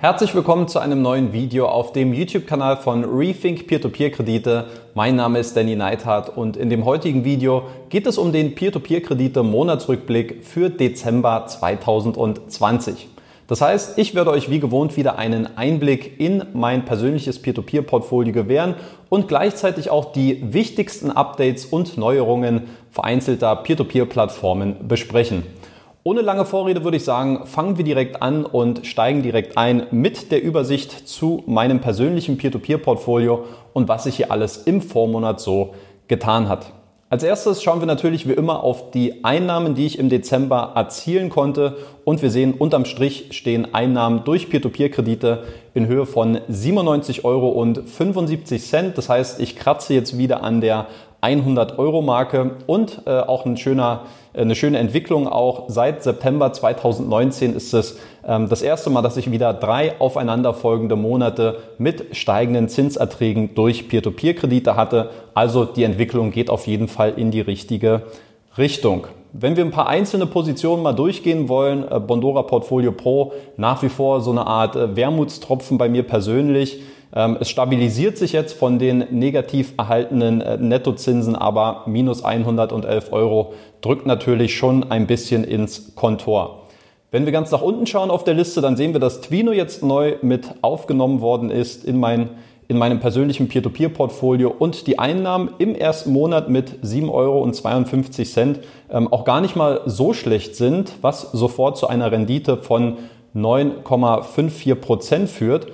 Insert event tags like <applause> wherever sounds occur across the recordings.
Herzlich willkommen zu einem neuen Video auf dem YouTube-Kanal von Rethink Peer-to-Peer-Kredite. Mein Name ist Danny Neithardt und in dem heutigen Video geht es um den Peer-to-Peer-Kredite-Monatsrückblick für Dezember 2020. Das heißt, ich werde euch wie gewohnt wieder einen Einblick in mein persönliches Peer-to-Peer-Portfolio gewähren und gleichzeitig auch die wichtigsten Updates und Neuerungen vereinzelter Peer-to-Peer-Plattformen besprechen. Ohne lange Vorrede würde ich sagen, fangen wir direkt an und steigen direkt ein mit der Übersicht zu meinem persönlichen Peer-to-Peer-Portfolio und was sich hier alles im Vormonat so getan hat. Als erstes schauen wir natürlich wie immer auf die Einnahmen, die ich im Dezember erzielen konnte. Und wir sehen, unterm Strich stehen Einnahmen durch Peer-to-Peer-Kredite in Höhe von 97 Euro und 75 Cent. Das heißt, ich kratze jetzt wieder an der 100 Euro Marke und äh, auch ein schöner, äh, eine schöne Entwicklung auch seit September 2019 ist es ähm, das erste Mal, dass ich wieder drei aufeinanderfolgende Monate mit steigenden Zinserträgen durch Peer-to-Peer-Kredite hatte. Also die Entwicklung geht auf jeden Fall in die richtige Richtung. Wenn wir ein paar einzelne Positionen mal durchgehen wollen, äh, Bondora Portfolio Pro nach wie vor so eine Art äh, Wermutstropfen bei mir persönlich. Ähm, es stabilisiert sich jetzt von den negativ erhaltenen äh, Nettozinsen, aber minus 111 Euro drückt natürlich schon ein bisschen ins Kontor. Wenn wir ganz nach unten schauen auf der Liste, dann sehen wir, dass Twino jetzt neu mit aufgenommen worden ist in, mein, in meinem persönlichen Peer-to-Peer-Portfolio und die Einnahmen im ersten Monat mit 7,52 Euro ähm, auch gar nicht mal so schlecht sind, was sofort zu einer Rendite von 9,54 Prozent führt.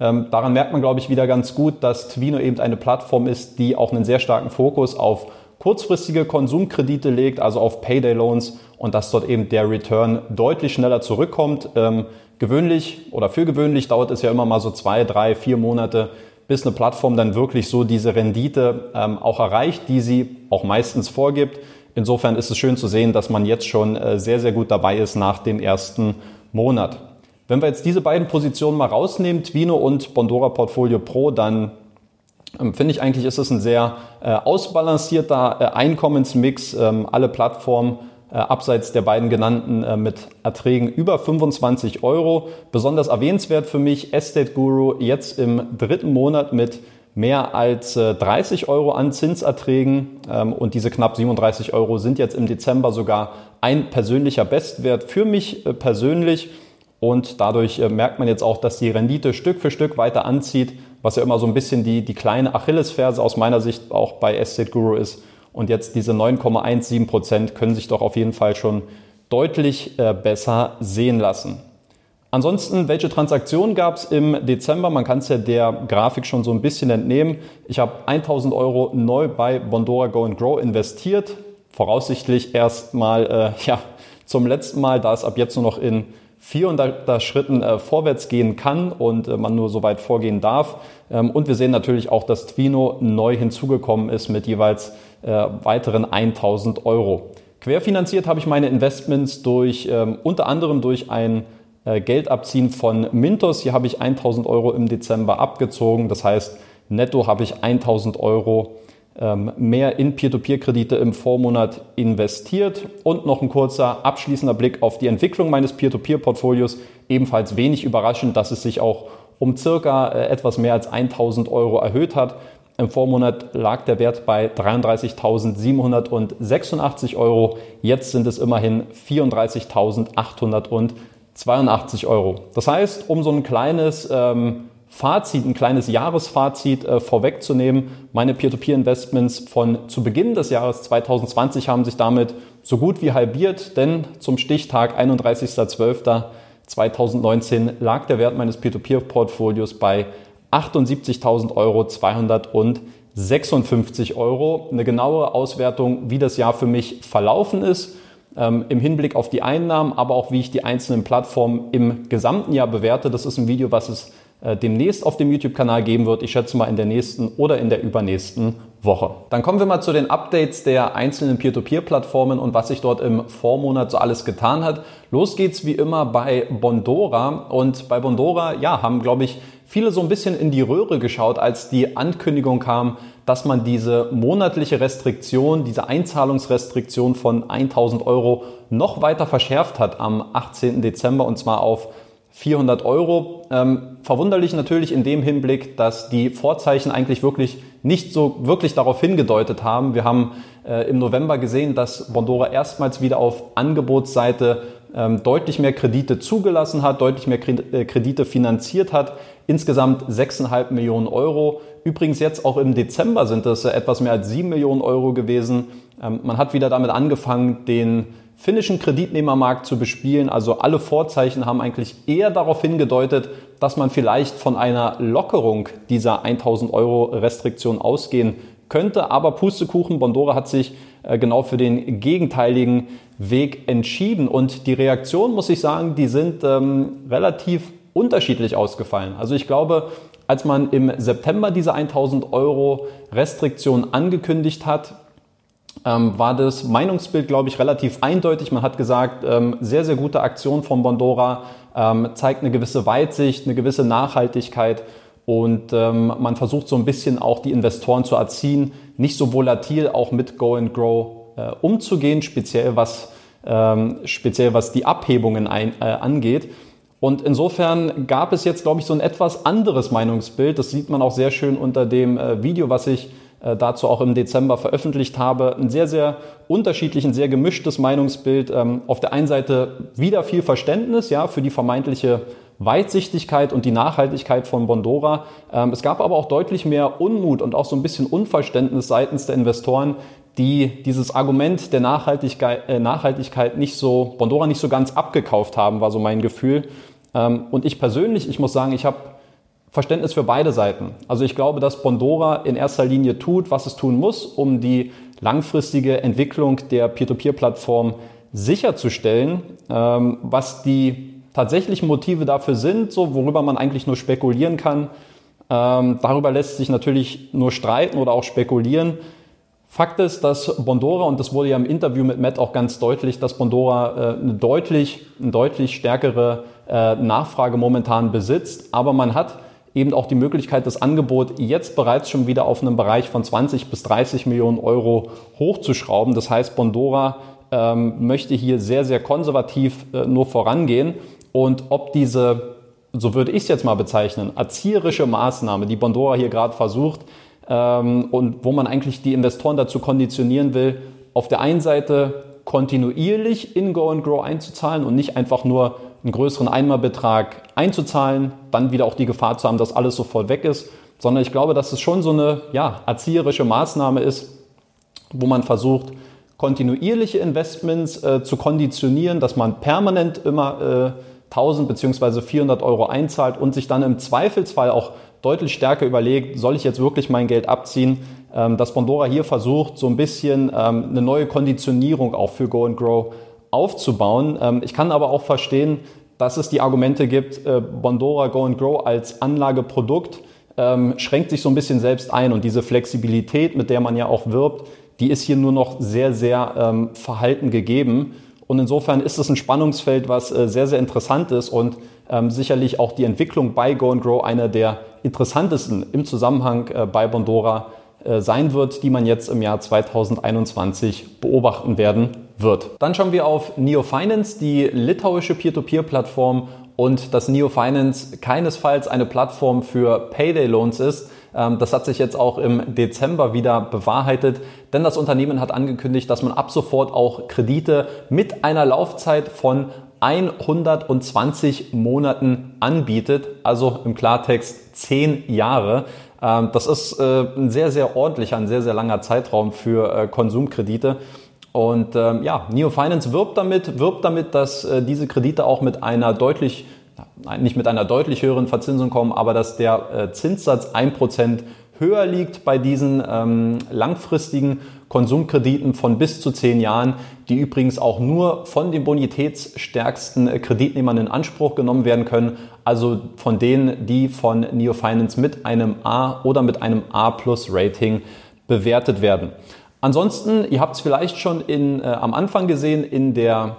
Ähm, daran merkt man, glaube ich, wieder ganz gut, dass Twino eben eine Plattform ist, die auch einen sehr starken Fokus auf kurzfristige Konsumkredite legt, also auf Payday Loans und dass dort eben der Return deutlich schneller zurückkommt. Ähm, gewöhnlich oder für gewöhnlich dauert es ja immer mal so zwei, drei, vier Monate, bis eine Plattform dann wirklich so diese Rendite ähm, auch erreicht, die sie auch meistens vorgibt. Insofern ist es schön zu sehen, dass man jetzt schon äh, sehr, sehr gut dabei ist nach dem ersten Monat. Wenn wir jetzt diese beiden Positionen mal rausnehmen, Twino und Bondora Portfolio Pro, dann ähm, finde ich eigentlich, ist es ein sehr äh, ausbalancierter äh, Einkommensmix. Ähm, alle Plattformen äh, abseits der beiden genannten äh, mit Erträgen über 25 Euro. Besonders erwähnenswert für mich Estate Guru jetzt im dritten Monat mit mehr als 30 äh, Euro an Zinserträgen ähm, und diese knapp 37 Euro sind jetzt im Dezember sogar ein persönlicher Bestwert für mich äh, persönlich. Und dadurch äh, merkt man jetzt auch, dass die Rendite Stück für Stück weiter anzieht, was ja immer so ein bisschen die, die kleine Achillesferse aus meiner Sicht auch bei Estate Guru ist. Und jetzt diese 9,17 Prozent können sich doch auf jeden Fall schon deutlich äh, besser sehen lassen. Ansonsten, welche Transaktionen gab es im Dezember? Man kann es ja der Grafik schon so ein bisschen entnehmen. Ich habe 1000 Euro neu bei Bondora Go and Grow investiert. Voraussichtlich erstmal äh, <laughs> ja, zum letzten Mal, da es ab jetzt nur noch in 400 Schritten äh, vorwärts gehen kann und äh, man nur so weit vorgehen darf. Ähm, und wir sehen natürlich auch, dass Twino neu hinzugekommen ist mit jeweils äh, weiteren 1000 Euro. Querfinanziert habe ich meine Investments durch ähm, unter anderem durch ein äh, Geldabziehen von Mintos. Hier habe ich 1000 Euro im Dezember abgezogen. Das heißt, netto habe ich 1000 Euro mehr in Peer-to-Peer-Kredite im Vormonat investiert. Und noch ein kurzer abschließender Blick auf die Entwicklung meines Peer-to-Peer-Portfolios. Ebenfalls wenig überraschend, dass es sich auch um circa äh, etwas mehr als 1000 Euro erhöht hat. Im Vormonat lag der Wert bei 33.786 Euro. Jetzt sind es immerhin 34.882 Euro. Das heißt, um so ein kleines ähm, Fazit, ein kleines Jahresfazit äh, vorwegzunehmen. Meine Peer-to-Peer-Investments von zu Beginn des Jahres 2020 haben sich damit so gut wie halbiert, denn zum Stichtag 31.12.2019 lag der Wert meines Peer-to-Peer-Portfolios bei 78.000 Euro 256 Euro. Eine genauere Auswertung, wie das Jahr für mich verlaufen ist, ähm, im Hinblick auf die Einnahmen, aber auch wie ich die einzelnen Plattformen im gesamten Jahr bewerte. Das ist ein Video, was es demnächst auf dem YouTube-Kanal geben wird. Ich schätze mal in der nächsten oder in der übernächsten Woche. Dann kommen wir mal zu den Updates der einzelnen Peer-to-Peer-Plattformen und was sich dort im Vormonat so alles getan hat. Los geht's wie immer bei Bondora und bei Bondora, ja, haben glaube ich viele so ein bisschen in die Röhre geschaut, als die Ankündigung kam, dass man diese monatliche Restriktion, diese Einzahlungsrestriktion von 1000 Euro noch weiter verschärft hat am 18. Dezember und zwar auf 400 Euro. Ähm, verwunderlich natürlich in dem Hinblick, dass die Vorzeichen eigentlich wirklich nicht so wirklich darauf hingedeutet haben. Wir haben äh, im November gesehen, dass Bondora erstmals wieder auf Angebotsseite ähm, deutlich mehr Kredite zugelassen hat, deutlich mehr äh, Kredite finanziert hat. Insgesamt 6,5 Millionen Euro. Übrigens jetzt auch im Dezember sind es äh, etwas mehr als 7 Millionen Euro gewesen. Ähm, man hat wieder damit angefangen, den finnischen Kreditnehmermarkt zu bespielen. Also alle Vorzeichen haben eigentlich eher darauf hingedeutet, dass man vielleicht von einer Lockerung dieser 1000 Euro Restriktion ausgehen könnte. Aber Pustekuchen, Bondora hat sich äh, genau für den gegenteiligen Weg entschieden. Und die Reaktionen, muss ich sagen, die sind ähm, relativ unterschiedlich ausgefallen. Also ich glaube, als man im September diese 1000 Euro Restriktion angekündigt hat, ähm, war das Meinungsbild, glaube ich, relativ eindeutig. Man hat gesagt, ähm, sehr, sehr gute Aktion von Bondora, ähm, zeigt eine gewisse Weitsicht, eine gewisse Nachhaltigkeit und ähm, man versucht so ein bisschen auch die Investoren zu erziehen, nicht so volatil auch mit Go and Grow äh, umzugehen, speziell was, ähm, speziell was die Abhebungen ein, äh, angeht. Und insofern gab es jetzt, glaube ich, so ein etwas anderes Meinungsbild. Das sieht man auch sehr schön unter dem äh, Video, was ich dazu auch im Dezember veröffentlicht habe. Ein sehr, sehr unterschiedlich, sehr gemischtes Meinungsbild. Ähm, auf der einen Seite wieder viel Verständnis ja, für die vermeintliche Weitsichtigkeit und die Nachhaltigkeit von Bondora. Ähm, es gab aber auch deutlich mehr Unmut und auch so ein bisschen Unverständnis seitens der Investoren, die dieses Argument der Nachhaltigkeit, äh, Nachhaltigkeit nicht so, Bondora nicht so ganz abgekauft haben, war so mein Gefühl. Ähm, und ich persönlich, ich muss sagen, ich habe Verständnis für beide Seiten. Also ich glaube, dass Bondora in erster Linie tut, was es tun muss, um die langfristige Entwicklung der Peer-to-Peer-Plattform sicherzustellen. Ähm, was die tatsächlichen Motive dafür sind, so worüber man eigentlich nur spekulieren kann, ähm, darüber lässt sich natürlich nur streiten oder auch spekulieren. Fakt ist, dass Bondora, und das wurde ja im Interview mit Matt auch ganz deutlich, dass Bondora äh, eine deutlich, eine deutlich stärkere äh, Nachfrage momentan besitzt, aber man hat eben auch die Möglichkeit, das Angebot jetzt bereits schon wieder auf einen Bereich von 20 bis 30 Millionen Euro hochzuschrauben. Das heißt, Bondora ähm, möchte hier sehr, sehr konservativ äh, nur vorangehen. Und ob diese, so würde ich es jetzt mal bezeichnen, erzieherische Maßnahme, die Bondora hier gerade versucht, ähm, und wo man eigentlich die Investoren dazu konditionieren will, auf der einen Seite kontinuierlich in Go and Grow einzuzahlen und nicht einfach nur einen größeren Einmalbetrag einzuzahlen, dann wieder auch die Gefahr zu haben, dass alles sofort weg ist, sondern ich glaube, dass es schon so eine ja, erzieherische Maßnahme ist, wo man versucht, kontinuierliche Investments äh, zu konditionieren, dass man permanent immer äh, 1000 bzw. 400 Euro einzahlt und sich dann im Zweifelsfall auch deutlich stärker überlegt, soll ich jetzt wirklich mein Geld abziehen, ähm, dass Bondora hier versucht, so ein bisschen ähm, eine neue Konditionierung auch für Go and Grow aufzubauen. Ähm, ich kann aber auch verstehen, dass es die Argumente gibt, äh, Bondora Go and Grow als Anlageprodukt ähm, schränkt sich so ein bisschen selbst ein und diese Flexibilität, mit der man ja auch wirbt, die ist hier nur noch sehr, sehr ähm, verhalten gegeben. Und insofern ist es ein Spannungsfeld, was äh, sehr, sehr interessant ist und sicherlich auch die Entwicklung bei Go and Grow einer der interessantesten im Zusammenhang äh, bei Bondora sein wird, die man jetzt im Jahr 2021 beobachten werden wird. Dann schauen wir auf Neo Finance, die litauische Peer-to-Peer-Plattform und dass Neo Finance keinesfalls eine Plattform für Payday-Loans ist. Ähm, das hat sich jetzt auch im Dezember wieder bewahrheitet, denn das Unternehmen hat angekündigt, dass man ab sofort auch Kredite mit einer Laufzeit von 120 Monaten anbietet, also im Klartext 10 Jahre. Ähm, das ist äh, ein sehr, sehr ordentlicher, ein sehr, sehr langer Zeitraum für äh, Konsumkredite. Und ähm, ja, Neo Finance wirbt damit, wirbt damit, dass äh, diese Kredite auch mit einer deutlich, nicht mit einer deutlich höheren Verzinsung kommen, aber dass der äh, Zinssatz 1% höher liegt bei diesen ähm, langfristigen Konsumkrediten von bis zu 10 Jahren, die übrigens auch nur von den bonitätsstärksten äh, Kreditnehmern in Anspruch genommen werden können, also von denen, die von Neo Finance mit einem A oder mit einem A Plus Rating bewertet werden. Ansonsten, ihr habt es vielleicht schon in, äh, am Anfang gesehen in der,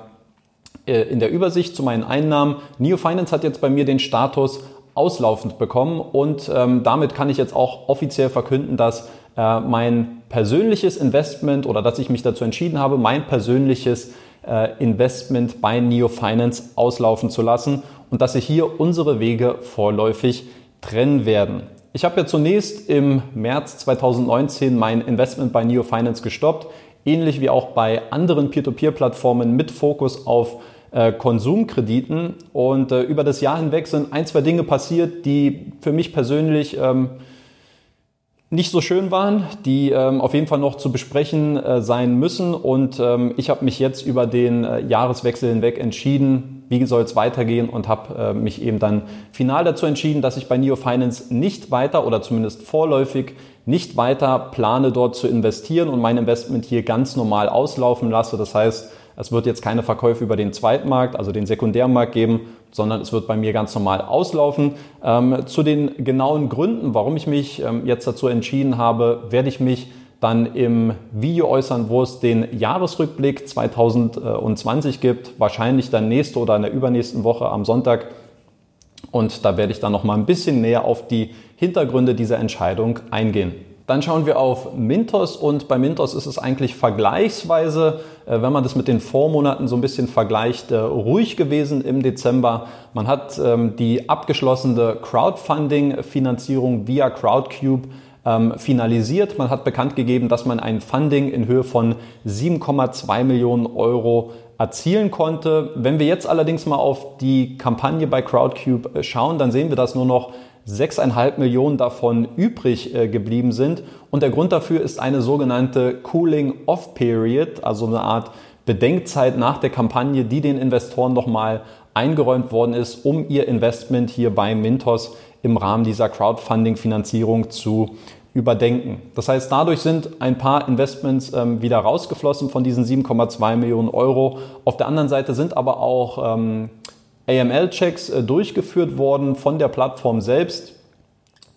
äh, in der Übersicht zu meinen Einnahmen. Neo Finance hat jetzt bei mir den Status auslaufend bekommen und ähm, damit kann ich jetzt auch offiziell verkünden, dass äh, mein persönliches Investment oder dass ich mich dazu entschieden habe, mein persönliches äh, Investment bei Neo Finance auslaufen zu lassen. und dass sich hier unsere Wege vorläufig trennen werden. Ich habe ja zunächst im März 2019 mein Investment bei Neo Finance gestoppt, ähnlich wie auch bei anderen Peer-to-Peer-Plattformen mit Fokus auf äh, Konsumkrediten. Und äh, über das Jahr hinweg sind ein, zwei Dinge passiert, die für mich persönlich ähm, nicht so schön waren, die ähm, auf jeden Fall noch zu besprechen äh, sein müssen. Und ähm, ich habe mich jetzt über den äh, Jahreswechsel hinweg entschieden, wie soll es weitergehen und habe äh, mich eben dann final dazu entschieden, dass ich bei Neo Finance nicht weiter oder zumindest vorläufig nicht weiter plane, dort zu investieren und mein Investment hier ganz normal auslaufen lasse. Das heißt, es wird jetzt keine Verkäufe über den Zweitmarkt, also den Sekundärmarkt geben, sondern es wird bei mir ganz normal auslaufen. Ähm, zu den genauen Gründen, warum ich mich ähm, jetzt dazu entschieden habe, werde ich mich dann im Video äußern, wo es den Jahresrückblick 2020 gibt, wahrscheinlich dann nächste oder in der übernächsten Woche am Sonntag. Und da werde ich dann noch mal ein bisschen näher auf die Hintergründe dieser Entscheidung eingehen. Dann schauen wir auf Mintos und bei Mintos ist es eigentlich vergleichsweise, äh, wenn man das mit den Vormonaten so ein bisschen vergleicht, äh, ruhig gewesen im Dezember. Man hat ähm, die abgeschlossene Crowdfunding-Finanzierung via Crowdcube ähm, finalisiert. Man hat bekannt gegeben, dass man ein Funding in Höhe von 7,2 Millionen Euro erzielen konnte. Wenn wir jetzt allerdings mal auf die Kampagne bei Crowdcube äh, schauen, dann sehen wir, dass nur noch 6,5 Millionen davon übrig äh, geblieben sind. Und der Grund dafür ist eine sogenannte Cooling-Off-Period, also eine Art Bedenkzeit nach der Kampagne, die den Investoren nochmal eingeräumt worden ist, um ihr Investment hier bei Mintos im Rahmen dieser Crowdfunding-Finanzierung zu überdenken. Das heißt, dadurch sind ein paar Investments ähm, wieder rausgeflossen von diesen 7,2 Millionen Euro. Auf der anderen Seite sind aber auch ähm, AML-Checks äh, durchgeführt worden von der Plattform selbst.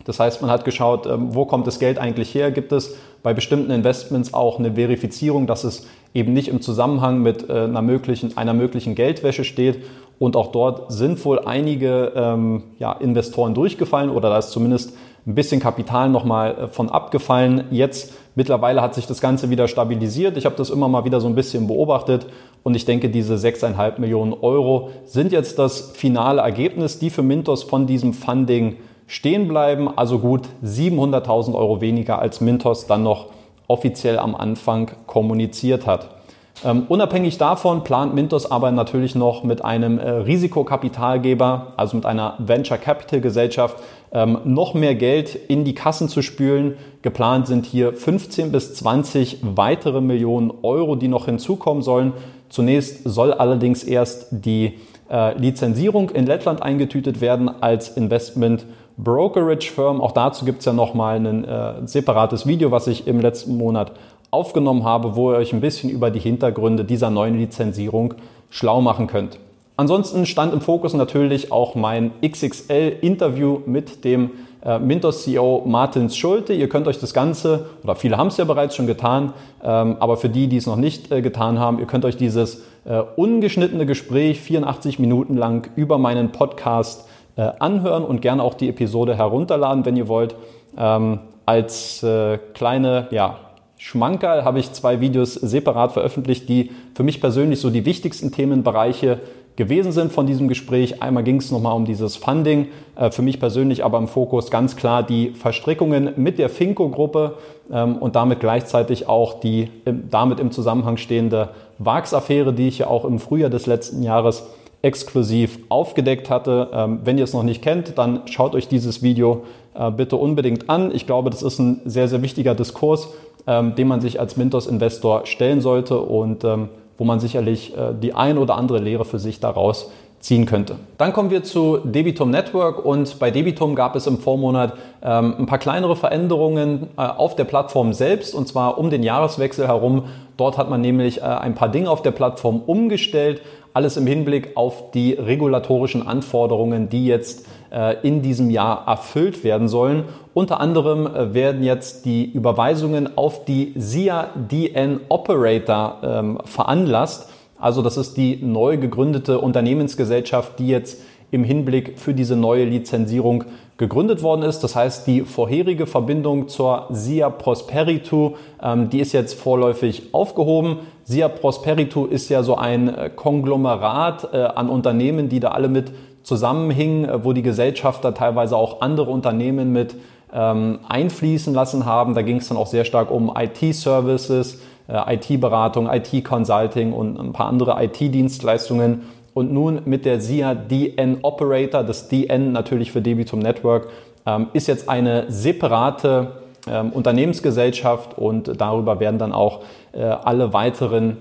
Das heißt, man hat geschaut, ähm, wo kommt das Geld eigentlich her? Gibt es bei bestimmten Investments auch eine Verifizierung, dass es eben nicht im Zusammenhang mit äh, einer möglichen, einer möglichen Geldwäsche steht? Und auch dort sind wohl einige ähm, ja, Investoren durchgefallen oder da ist zumindest ein bisschen Kapital nochmal äh, von abgefallen. Jetzt mittlerweile hat sich das Ganze wieder stabilisiert. Ich habe das immer mal wieder so ein bisschen beobachtet und ich denke, diese 6,5 Millionen Euro sind jetzt das finale Ergebnis, die für Mintos von diesem Funding stehen bleiben. Also gut 700.000 Euro weniger als Mintos dann noch offiziell am Anfang kommuniziert hat. Ähm, unabhängig davon plant Mintos aber natürlich noch mit einem äh, Risikokapitalgeber, also mit einer Venture Capital Gesellschaft, ähm, noch mehr Geld in die Kassen zu spülen. Geplant sind hier 15 bis 20 weitere Millionen Euro, die noch hinzukommen sollen. Zunächst soll allerdings erst die äh, Lizenzierung in Lettland eingetütet werden als Investment Brokerage Firm. Auch dazu gibt es ja nochmal ein äh, separates Video, was ich im letzten Monat aufgenommen habe, wo ihr euch ein bisschen über die Hintergründe dieser neuen Lizenzierung schlau machen könnt. Ansonsten stand im Fokus natürlich auch mein XXL-Interview mit dem äh, Mintos CEO Martin Schulte. Ihr könnt euch das Ganze, oder viele haben es ja bereits schon getan, ähm, aber für die, die es noch nicht äh, getan haben, ihr könnt euch dieses äh, ungeschnittene Gespräch 84 Minuten lang über meinen Podcast äh, anhören und gerne auch die Episode herunterladen, wenn ihr wollt. Ähm, als äh, kleine ja, Schmankerl habe ich zwei Videos separat veröffentlicht, die für mich persönlich so die wichtigsten Themenbereiche gewesen sind von diesem Gespräch. Einmal ging es nochmal um dieses Funding, äh, für mich persönlich aber im Fokus ganz klar die Verstrickungen mit der Finco-Gruppe ähm, und damit gleichzeitig auch die damit im Zusammenhang stehende VAX-Affäre, die ich ja auch im Frühjahr des letzten Jahres exklusiv aufgedeckt hatte. Ähm, wenn ihr es noch nicht kennt, dann schaut euch dieses Video äh, bitte unbedingt an. Ich glaube, das ist ein sehr, sehr wichtiger Diskurs ähm, dem man sich als Mintos-Investor stellen sollte und ähm, wo man sicherlich äh, die ein oder andere Lehre für sich daraus ziehen könnte. Dann kommen wir zu Debitum Network und bei Debitum gab es im Vormonat ähm, ein paar kleinere Veränderungen äh, auf der Plattform selbst und zwar um den Jahreswechsel herum. Dort hat man nämlich äh, ein paar Dinge auf der Plattform umgestellt, alles im Hinblick auf die regulatorischen Anforderungen, die jetzt äh, in diesem Jahr erfüllt werden sollen. Unter anderem äh, werden jetzt die Überweisungen auf die SIA DN Operator ähm, veranlasst. Also das ist die neu gegründete Unternehmensgesellschaft, die jetzt im Hinblick für diese neue Lizenzierung gegründet worden ist. Das heißt, die vorherige Verbindung zur SIA Prosperitu, ähm, die ist jetzt vorläufig aufgehoben. SIA Prosperitu ist ja so ein äh, Konglomerat äh, an Unternehmen, die da alle mit zusammenhing, äh, wo die Gesellschafter teilweise auch andere Unternehmen mit ähm, einfließen lassen haben. Da ging es dann auch sehr stark um IT-Services, IT-Beratung, IT-Consulting und ein paar andere IT-Dienstleistungen. Und nun mit der SIA DN Operator, das DN natürlich für Debitum Network, ähm, ist jetzt eine separate ähm, Unternehmensgesellschaft und darüber werden dann auch äh, alle weiteren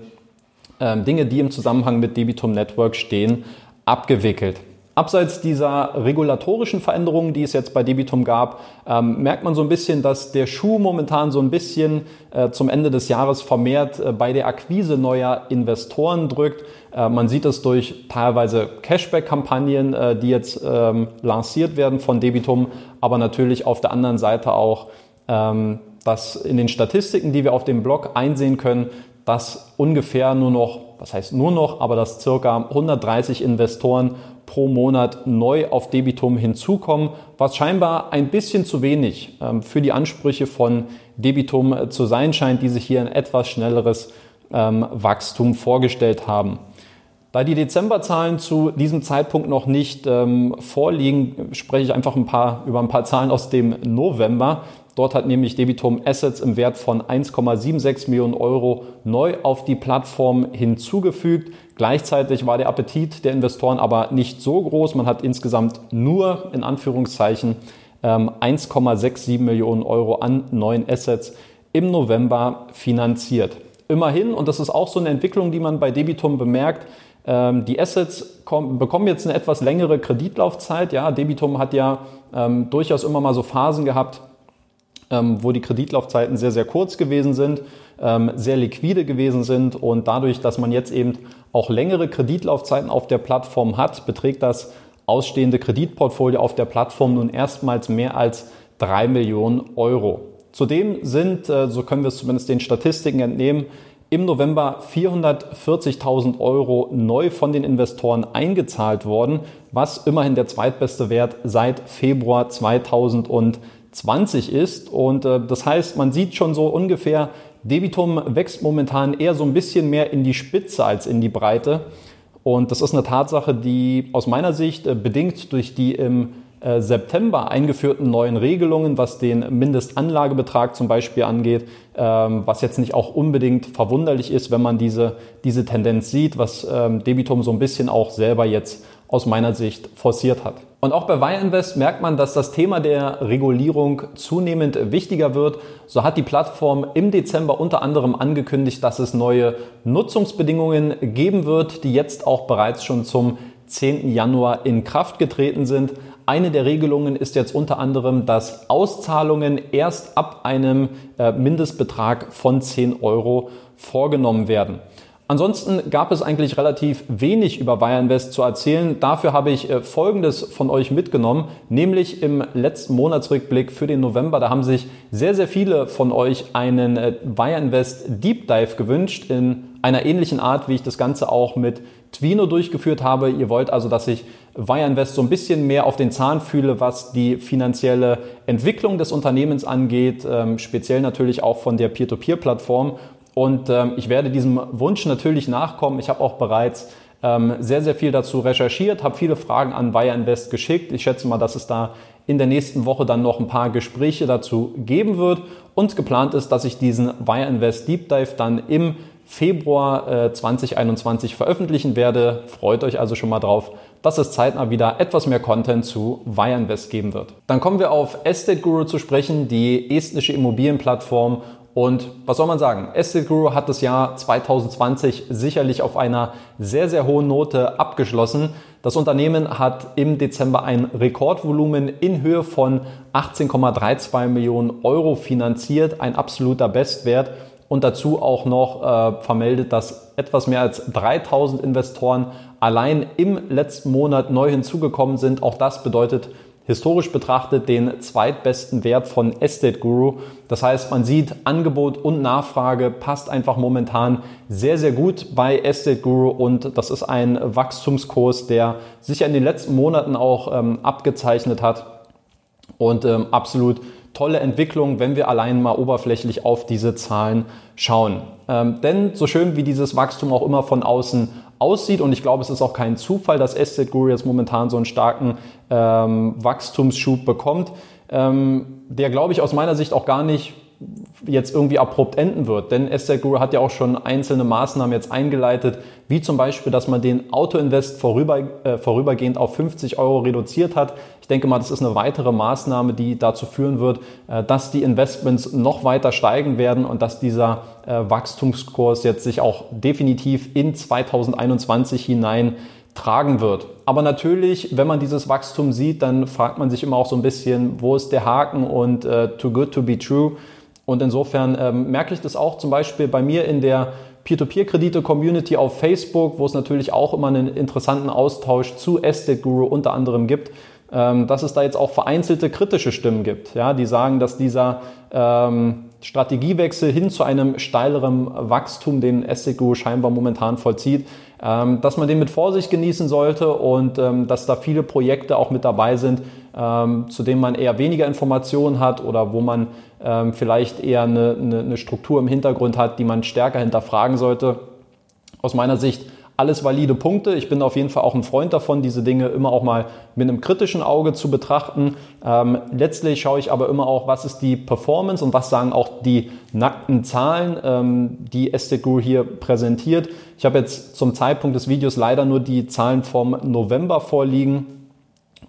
ähm, Dinge, die im Zusammenhang mit Debitum Network stehen, abgewickelt. Abseits dieser regulatorischen Veränderungen, die es jetzt bei Debitum gab, ähm, merkt man so ein bisschen, dass der Schuh momentan so ein bisschen äh, zum Ende des Jahres vermehrt äh, bei der Akquise neuer Investoren drückt. Äh, man sieht es durch teilweise Cashback-Kampagnen, äh, die jetzt ähm, lanciert werden von Debitum, aber natürlich auf der anderen Seite auch, ähm, dass in den Statistiken, die wir auf dem Blog einsehen können, dass ungefähr nur noch, was heißt nur noch, aber dass circa 130 Investoren pro Monat neu auf Debitum hinzukommen, was scheinbar ein bisschen zu wenig ähm, für die Ansprüche von Debitum äh, zu sein scheint, die sich hier ein etwas schnelleres ähm, Wachstum vorgestellt haben. Da die Dezemberzahlen zu diesem Zeitpunkt noch nicht ähm, vorliegen, spreche ich einfach ein paar, über ein paar Zahlen aus dem November. Dort hat nämlich Debitum Assets im Wert von 1,76 Millionen Euro neu auf die Plattform hinzugefügt. Gleichzeitig war der Appetit der Investoren aber nicht so groß. Man hat insgesamt nur in Anführungszeichen 1,67 ähm, Millionen Euro an neuen Assets im November finanziert. Immerhin, und das ist auch so eine Entwicklung, die man bei Debitum bemerkt, ähm, die Assets bekommen jetzt eine etwas längere Kreditlaufzeit. Ja, Debitum hat ja ähm, durchaus immer mal so Phasen gehabt, ähm, wo die Kreditlaufzeiten sehr, sehr kurz gewesen sind, ähm, sehr liquide gewesen sind und dadurch, dass man jetzt eben auch längere Kreditlaufzeiten auf der Plattform hat, beträgt das ausstehende Kreditportfolio auf der Plattform nun erstmals mehr als drei Millionen Euro. Zudem sind, äh, so können wir es zumindest den Statistiken entnehmen, im November 440.000 Euro neu von den Investoren eingezahlt worden, was immerhin der zweitbeste Wert seit Februar 2020 20 ist. Und äh, das heißt, man sieht schon so ungefähr, Debitum wächst momentan eher so ein bisschen mehr in die Spitze als in die Breite. Und das ist eine Tatsache, die aus meiner Sicht äh, bedingt durch die im äh, September eingeführten neuen Regelungen, was den Mindestanlagebetrag zum Beispiel angeht, ähm, was jetzt nicht auch unbedingt verwunderlich ist, wenn man diese, diese Tendenz sieht, was ähm, Debitum so ein bisschen auch selber jetzt aus meiner Sicht forciert hat. Und auch bei Wireinvest merkt man, dass das Thema der Regulierung zunehmend wichtiger wird. So hat die Plattform im Dezember unter anderem angekündigt, dass es neue Nutzungsbedingungen geben wird, die jetzt auch bereits schon zum 10. Januar in Kraft getreten sind. Eine der Regelungen ist jetzt unter anderem, dass Auszahlungen erst ab einem äh, Mindestbetrag von 10 Euro vorgenommen werden. Ansonsten gab es eigentlich relativ wenig über Wireinvest zu erzählen. Dafür habe ich äh, Folgendes von euch mitgenommen, nämlich im letzten Monatsrückblick für den November. Da haben sich sehr, sehr viele von euch einen äh, Wireinvest Deep Dive gewünscht in einer ähnlichen Art, wie ich das Ganze auch mit Twino durchgeführt habe. Ihr wollt also, dass ich Wireinvest so ein bisschen mehr auf den Zahn fühle, was die finanzielle Entwicklung des Unternehmens angeht, ähm, speziell natürlich auch von der Peer-to-Peer-Plattform und ähm, ich werde diesem Wunsch natürlich nachkommen. Ich habe auch bereits ähm, sehr, sehr viel dazu recherchiert, habe viele Fragen an Wire Invest geschickt. Ich schätze mal, dass es da in der nächsten Woche dann noch ein paar Gespräche dazu geben wird. Und geplant ist, dass ich diesen Wire Invest Deep Dive dann im Februar äh, 2021 veröffentlichen werde. Freut euch also schon mal drauf, dass es zeitnah wieder etwas mehr Content zu Wire Invest geben wird. Dann kommen wir auf Estate Guru zu sprechen, die estnische Immobilienplattform und was soll man sagen? Estate Guru hat das Jahr 2020 sicherlich auf einer sehr, sehr hohen Note abgeschlossen. Das Unternehmen hat im Dezember ein Rekordvolumen in Höhe von 18,32 Millionen Euro finanziert, ein absoluter Bestwert. Und dazu auch noch äh, vermeldet, dass etwas mehr als 3000 Investoren allein im letzten Monat neu hinzugekommen sind. Auch das bedeutet historisch betrachtet den zweitbesten Wert von Estate Guru. Das heißt, man sieht, Angebot und Nachfrage passt einfach momentan sehr, sehr gut bei Estate Guru und das ist ein Wachstumskurs, der sich in den letzten Monaten auch ähm, abgezeichnet hat und ähm, absolut tolle Entwicklung, wenn wir allein mal oberflächlich auf diese Zahlen schauen. Ähm, denn so schön wie dieses Wachstum auch immer von außen aussieht. Und ich glaube, es ist auch kein Zufall, dass Estate Guru jetzt momentan so einen starken ähm, Wachstumsschub bekommt, ähm, der, glaube ich, aus meiner Sicht auch gar nicht jetzt irgendwie abrupt enden wird. Denn Estate Guru hat ja auch schon einzelne Maßnahmen jetzt eingeleitet, wie zum Beispiel, dass man den Autoinvest vorüber, äh, vorübergehend auf 50 Euro reduziert hat. Ich denke mal, das ist eine weitere Maßnahme, die dazu führen wird, äh, dass die Investments noch weiter steigen werden und dass dieser äh, Wachstumskurs jetzt sich auch definitiv in 2021 hinein tragen wird. Aber natürlich, wenn man dieses Wachstum sieht, dann fragt man sich immer auch so ein bisschen, wo ist der Haken und äh, too good to be true. Und insofern ähm, merke ich das auch zum Beispiel bei mir in der Peer-to-Peer-Kredite-Community auf Facebook, wo es natürlich auch immer einen interessanten Austausch zu Estate Guru unter anderem gibt, ähm, dass es da jetzt auch vereinzelte kritische Stimmen gibt, ja, die sagen, dass dieser ähm, Strategiewechsel hin zu einem steileren Wachstum, den Guru scheinbar momentan vollzieht, ähm, dass man den mit Vorsicht genießen sollte und ähm, dass da viele Projekte auch mit dabei sind, ähm, zu denen man eher weniger Informationen hat oder wo man vielleicht eher eine, eine Struktur im Hintergrund hat, die man stärker hinterfragen sollte. Aus meiner Sicht alles valide Punkte. Ich bin auf jeden Fall auch ein Freund davon, diese Dinge immer auch mal mit einem kritischen Auge zu betrachten. Ähm, letztlich schaue ich aber immer auch, was ist die Performance und was sagen auch die nackten Zahlen, ähm, die Estegru hier präsentiert. Ich habe jetzt zum Zeitpunkt des Videos leider nur die Zahlen vom November vorliegen.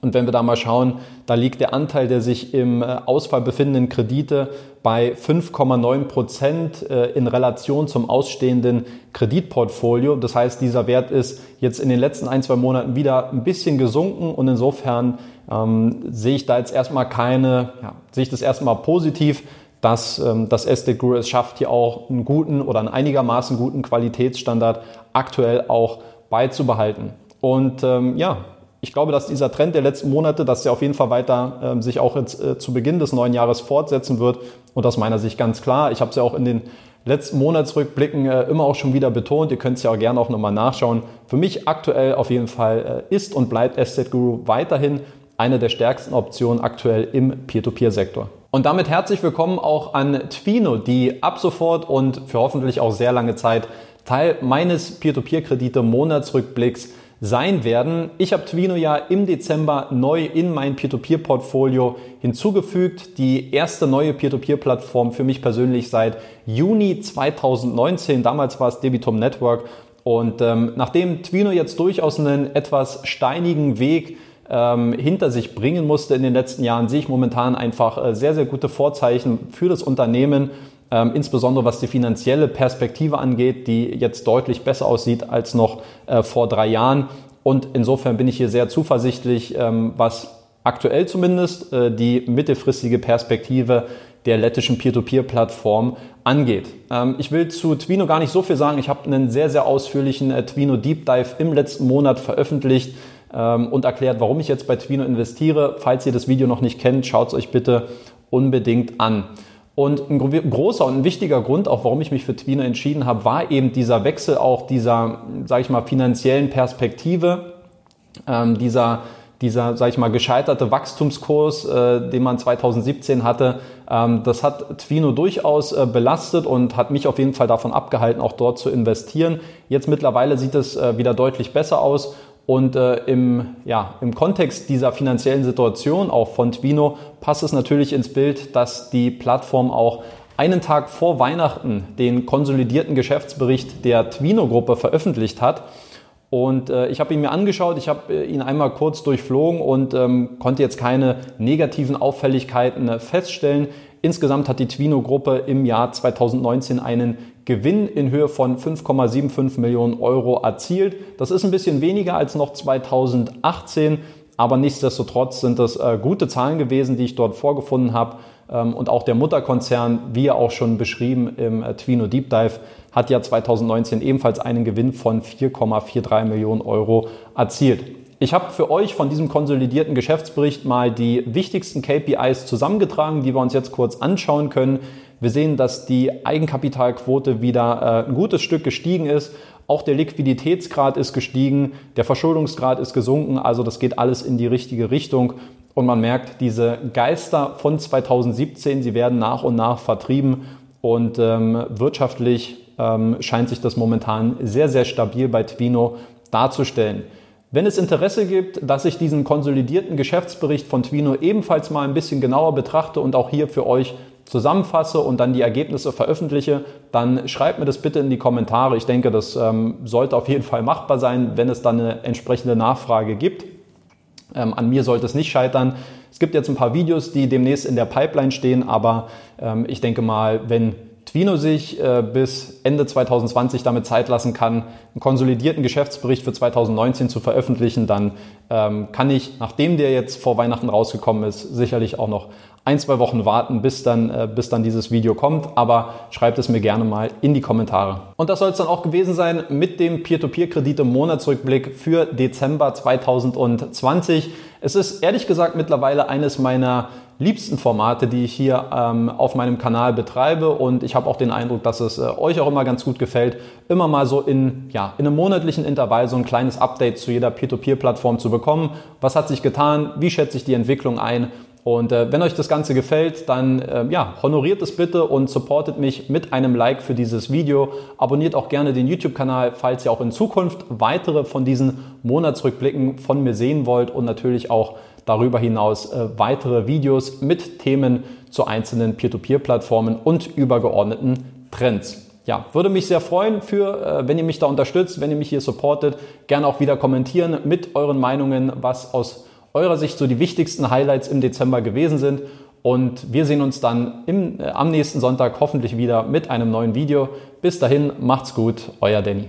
Und wenn wir da mal schauen, da liegt der Anteil der sich im äh, Ausfall befindenden Kredite bei 5,9 Prozent äh, in Relation zum ausstehenden Kreditportfolio. Das heißt, dieser Wert ist jetzt in den letzten ein, zwei Monaten wieder ein bisschen gesunken und insofern ähm, sehe ich da jetzt erstmal keine, ja, sehe ich das erstmal positiv, dass ähm, das Estate Guru es schafft, hier auch einen guten oder einen einigermaßen guten Qualitätsstandard aktuell auch beizubehalten. Und ähm, ja, ich glaube, dass dieser Trend der letzten Monate, dass der auf jeden Fall weiter ähm, sich auch jetzt, äh, zu Beginn des neuen Jahres fortsetzen wird. Und aus meiner Sicht ganz klar. Ich habe es ja auch in den letzten Monatsrückblicken äh, immer auch schon wieder betont. Ihr könnt es ja auch gerne auch nochmal nachschauen. Für mich aktuell auf jeden Fall äh, ist und bleibt Estate Guru weiterhin eine der stärksten Optionen aktuell im Peer-to-Peer-Sektor. Und damit herzlich willkommen auch an Twino, die ab sofort und für hoffentlich auch sehr lange Zeit Teil meines Peer-to-Peer-Kredite-Monatsrückblicks sein werden. Ich habe Twino ja im Dezember neu in mein Peer-to-Peer-Portfolio hinzugefügt. Die erste neue Peer-to-Peer-Plattform für mich persönlich seit Juni 2019. Damals war es Debitum Network. Und ähm, nachdem Twino jetzt durchaus einen etwas steinigen Weg ähm, hinter sich bringen musste in den letzten Jahren, sehe ich momentan einfach äh, sehr, sehr gute Vorzeichen für das Unternehmen ähm, insbesondere was die finanzielle Perspektive angeht, die jetzt deutlich besser aussieht als noch äh, vor drei Jahren. Und insofern bin ich hier sehr zuversichtlich, ähm, was aktuell zumindest äh, die mittelfristige Perspektive der lettischen Peer-to-Peer-Plattform angeht. Ähm, ich will zu Twino gar nicht so viel sagen. Ich habe einen sehr, sehr ausführlichen äh, Twino Deep Dive im letzten Monat veröffentlicht ähm, und erklärt, warum ich jetzt bei Twino investiere. Falls ihr das Video noch nicht kennt, schaut es euch bitte unbedingt an. Und ein großer und ein wichtiger Grund, auch warum ich mich für Twino entschieden habe, war eben dieser Wechsel auch dieser, sage ich mal, finanziellen Perspektive, ähm, dieser, dieser, sage ich mal, gescheiterte Wachstumskurs, äh, den man 2017 hatte. Ähm, das hat Twino durchaus äh, belastet und hat mich auf jeden Fall davon abgehalten, auch dort zu investieren. Jetzt mittlerweile sieht es äh, wieder deutlich besser aus und äh, im, ja, im Kontext dieser finanziellen Situation auch von Twino passt es natürlich ins Bild, dass die Plattform auch einen Tag vor Weihnachten den konsolidierten Geschäftsbericht der Twino-Gruppe veröffentlicht hat. Und äh, ich habe ihn mir angeschaut, ich habe äh, ihn einmal kurz durchflogen und ähm, konnte jetzt keine negativen Auffälligkeiten äh, feststellen. Insgesamt hat die Twino-Gruppe im Jahr 2019 einen Gewinn in Höhe von 5,75 Millionen Euro erzielt. Das ist ein bisschen weniger als noch 2018, aber nichtsdestotrotz sind das äh, gute Zahlen gewesen, die ich dort vorgefunden habe. Ähm, und auch der Mutterkonzern, wie ja auch schon beschrieben im äh, Twino Deep Dive, hat ja 2019 ebenfalls einen Gewinn von 4,43 Millionen Euro erzielt. Ich habe für euch von diesem konsolidierten Geschäftsbericht mal die wichtigsten KPIs zusammengetragen, die wir uns jetzt kurz anschauen können. Wir sehen, dass die Eigenkapitalquote wieder äh, ein gutes Stück gestiegen ist. Auch der Liquiditätsgrad ist gestiegen, der Verschuldungsgrad ist gesunken, also das geht alles in die richtige Richtung. Und man merkt, diese Geister von 2017, sie werden nach und nach vertrieben und ähm, wirtschaftlich ähm, scheint sich das momentan sehr, sehr stabil bei Twino darzustellen. Wenn es Interesse gibt, dass ich diesen konsolidierten Geschäftsbericht von Twino ebenfalls mal ein bisschen genauer betrachte und auch hier für euch zusammenfasse und dann die Ergebnisse veröffentliche, dann schreibt mir das bitte in die Kommentare. Ich denke, das ähm, sollte auf jeden Fall machbar sein, wenn es dann eine entsprechende Nachfrage gibt. Ähm, an mir sollte es nicht scheitern. Es gibt jetzt ein paar Videos, die demnächst in der Pipeline stehen, aber ähm, ich denke mal, wenn Twino sich äh, bis Ende 2020 damit Zeit lassen kann, einen konsolidierten Geschäftsbericht für 2019 zu veröffentlichen, dann ähm, kann ich, nachdem der jetzt vor Weihnachten rausgekommen ist, sicherlich auch noch ein, zwei Wochen warten, bis dann, äh, bis dann dieses Video kommt. Aber schreibt es mir gerne mal in die Kommentare. Und das soll es dann auch gewesen sein mit dem Peer-to-Peer-Kredite-Monatsrückblick für Dezember 2020. Es ist ehrlich gesagt mittlerweile eines meiner liebsten Formate, die ich hier ähm, auf meinem Kanal betreibe. Und ich habe auch den Eindruck, dass es äh, euch auch immer ganz gut gefällt, immer mal so in, ja, in einem monatlichen Intervall so ein kleines Update zu jeder Peer-to-Peer-Plattform zu bekommen. Was hat sich getan? Wie schätze ich die Entwicklung ein? Und äh, wenn euch das Ganze gefällt, dann äh, ja, honoriert es bitte und supportet mich mit einem Like für dieses Video. Abonniert auch gerne den YouTube-Kanal, falls ihr auch in Zukunft weitere von diesen Monatsrückblicken von mir sehen wollt und natürlich auch darüber hinaus äh, weitere Videos mit Themen zu einzelnen Peer-to-Peer-Plattformen und übergeordneten Trends. Ja, würde mich sehr freuen, für, äh, wenn ihr mich da unterstützt, wenn ihr mich hier supportet. Gerne auch wieder kommentieren mit euren Meinungen, was aus eurer Sicht so die wichtigsten Highlights im Dezember gewesen sind. Und wir sehen uns dann im, äh, am nächsten Sonntag hoffentlich wieder mit einem neuen Video. Bis dahin, macht's gut, euer Danny.